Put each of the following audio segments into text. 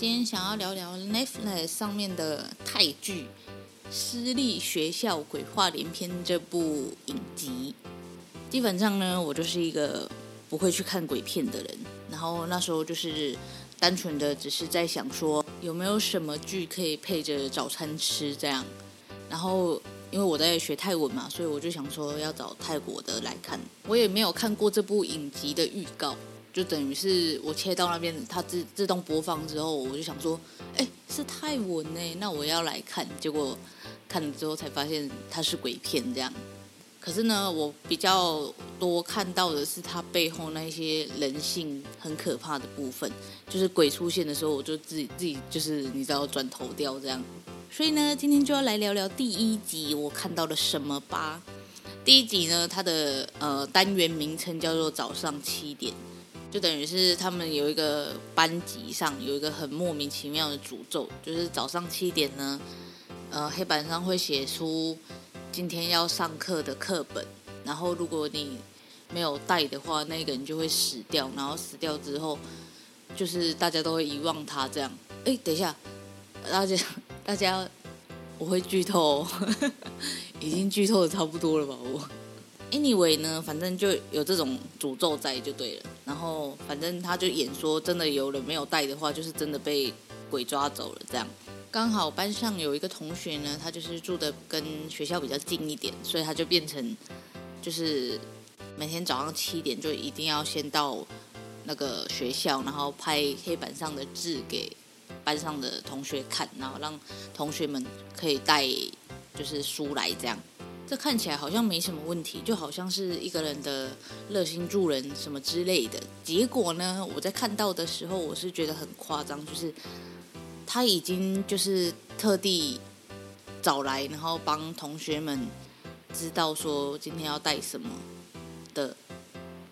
今天想要聊聊 Netflix 上面的泰剧《私立学校鬼话连篇》这部影集。基本上呢，我就是一个不会去看鬼片的人。然后那时候就是单纯的只是在想说，有没有什么剧可以配着早餐吃这样。然后因为我在学泰文嘛，所以我就想说要找泰国的来看。我也没有看过这部影集的预告。就等于是我切到那边，它自自动播放之后，我就想说，哎，是泰文呢，那我要来看。结果看了之后才发现它是鬼片这样。可是呢，我比较多看到的是它背后那些人性很可怕的部分。就是鬼出现的时候，我就自己自己就是你知道转头掉这样。所以呢，今天就要来聊聊第一集我看到了什么吧。第一集呢，它的呃单元名称叫做早上七点。就等于是他们有一个班级上有一个很莫名其妙的诅咒，就是早上七点呢，呃，黑板上会写出今天要上课的课本，然后如果你没有带的话，那个人就会死掉，然后死掉之后，就是大家都会遗忘他这样。哎，等一下，大家大家，我会剧透，已经剧透的差不多了吧？我。Anyway 呢，反正就有这种诅咒在就对了。然后反正他就演说，真的有人没有带的话，就是真的被鬼抓走了这样。刚好班上有一个同学呢，他就是住的跟学校比较近一点，所以他就变成就是每天早上七点就一定要先到那个学校，然后拍黑板上的字给班上的同学看，然后让同学们可以带就是书来这样。这看起来好像没什么问题，就好像是一个人的热心助人什么之类的。结果呢，我在看到的时候，我是觉得很夸张，就是他已经就是特地找来，然后帮同学们知道说今天要带什么的，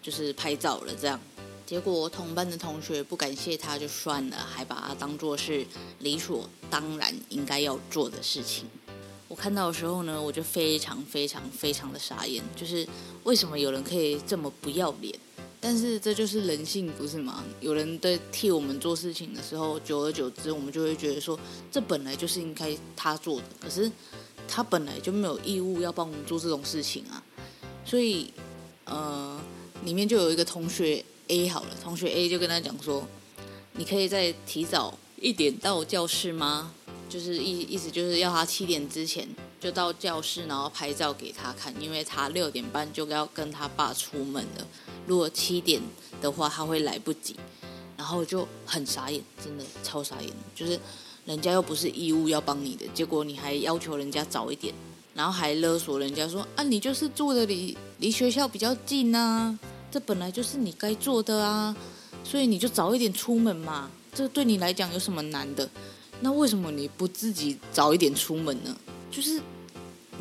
就是拍照了这样。结果同班的同学不感谢他就算了，还把他当做是理所当然应该要做的事情。看到的时候呢，我就非常非常非常的傻眼，就是为什么有人可以这么不要脸？但是这就是人性，不是吗？有人在替我们做事情的时候，久而久之，我们就会觉得说，这本来就是应该他做的，可是他本来就没有义务要帮我们做这种事情啊。所以，呃，里面就有一个同学 A 好了，同学 A 就跟他讲说，你可以再提早一点到教室吗？就是意意思就是要他七点之前就到教室，然后拍照给他看，因为他六点半就要跟他爸出门了。如果七点的话，他会来不及。然后就很傻眼，真的超傻眼。就是人家又不是义务要帮你的，结果你还要求人家早一点，然后还勒索人家说啊，你就是住的离离学校比较近啊，这本来就是你该做的啊，所以你就早一点出门嘛，这对你来讲有什么难的？那为什么你不自己早一点出门呢？就是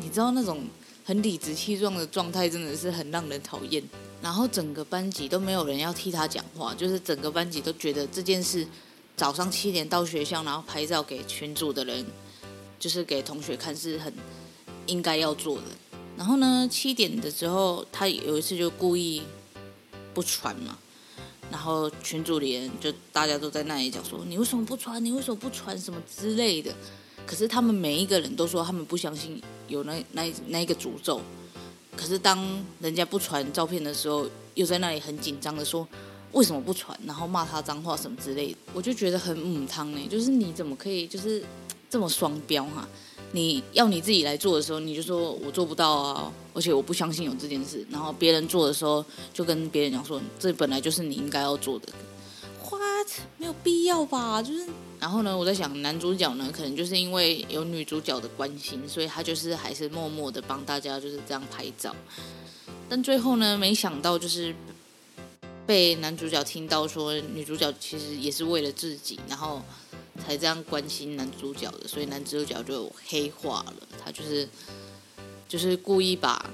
你知道那种很理直气壮的状态，真的是很让人讨厌。然后整个班级都没有人要替他讲话，就是整个班级都觉得这件事早上七点到学校，然后拍照给群组的人，就是给同学看是很应该要做的。然后呢，七点的时候，他有一次就故意不传嘛。然后群组里人就大家都在那里讲说，你为什么不传？你为什么不传？什么之类的。可是他们每一个人都说他们不相信有那那那一个诅咒。可是当人家不传照片的时候，又在那里很紧张的说，为什么不传？然后骂他脏话什么之类的，我就觉得很母汤呢。就是你怎么可以就是这么双标哈？你要你自己来做的时候，你就说我做不到啊，而且我不相信有这件事。然后别人做的时候，就跟别人讲说，这本来就是你应该要做的。What？没有必要吧？就是，然后呢，我在想男主角呢，可能就是因为有女主角的关心，所以他就是还是默默的帮大家就是这样拍照。但最后呢，没想到就是。被男主角听到说女主角其实也是为了自己，然后才这样关心男主角的，所以男主角就黑化了。他就是就是故意把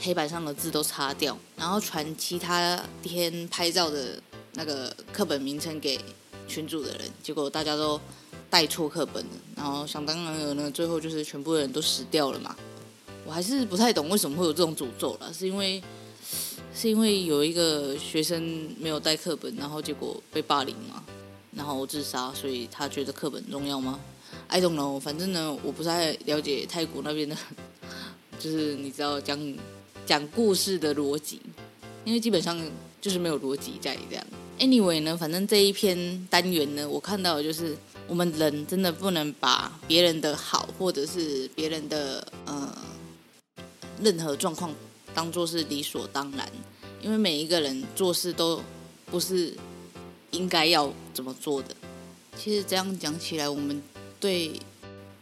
黑板上的字都擦掉，然后传其他天拍照的那个课本名称给群主的人，结果大家都带错课本了，然后想当然尔呢，最后就是全部人都死掉了嘛。我还是不太懂为什么会有这种诅咒了，是因为。是因为有一个学生没有带课本，然后结果被霸凌嘛，然后自杀，所以他觉得课本重要吗？I don't know，反正呢，我不太了解泰国那边的，就是你知道讲讲故事的逻辑，因为基本上就是没有逻辑在这样。Anyway 呢，反正这一篇单元呢，我看到的就是我们人真的不能把别人的好，或者是别人的呃任何状况。当做是理所当然，因为每一个人做事都不是应该要怎么做的。其实这样讲起来，我们对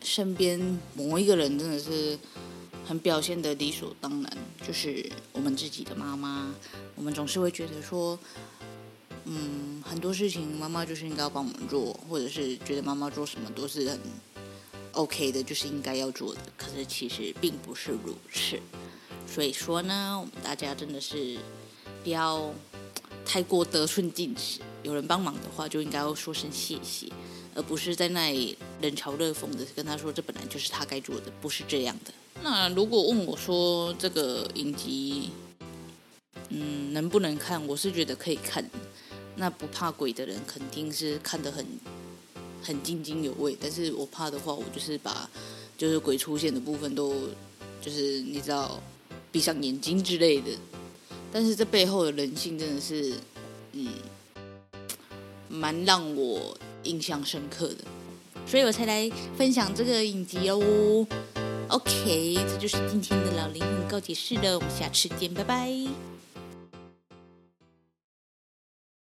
身边某一个人真的是很表现的理所当然，就是我们自己的妈妈。我们总是会觉得说，嗯，很多事情妈妈就是应该要帮我们做，或者是觉得妈妈做什么都是很 OK 的，就是应该要做的。可是其实并不是如此。所以说呢，我们大家真的是不要太过得寸进尺。有人帮忙的话，就应该要说声谢谢，而不是在那里冷嘲热讽的跟他说，这本来就是他该做的，不是这样的。那如果问我说这个影集，嗯，能不能看？我是觉得可以看。那不怕鬼的人肯定是看得很很津津有味，但是我怕的话，我就是把就是鬼出现的部分都就是你知道。闭上眼睛之类的，但是这背后的人性真的是，嗯，蛮让我印象深刻的，所以我才来分享这个影集哦。OK，这就是今天的老灵魂告解室了，我们下次见，拜拜。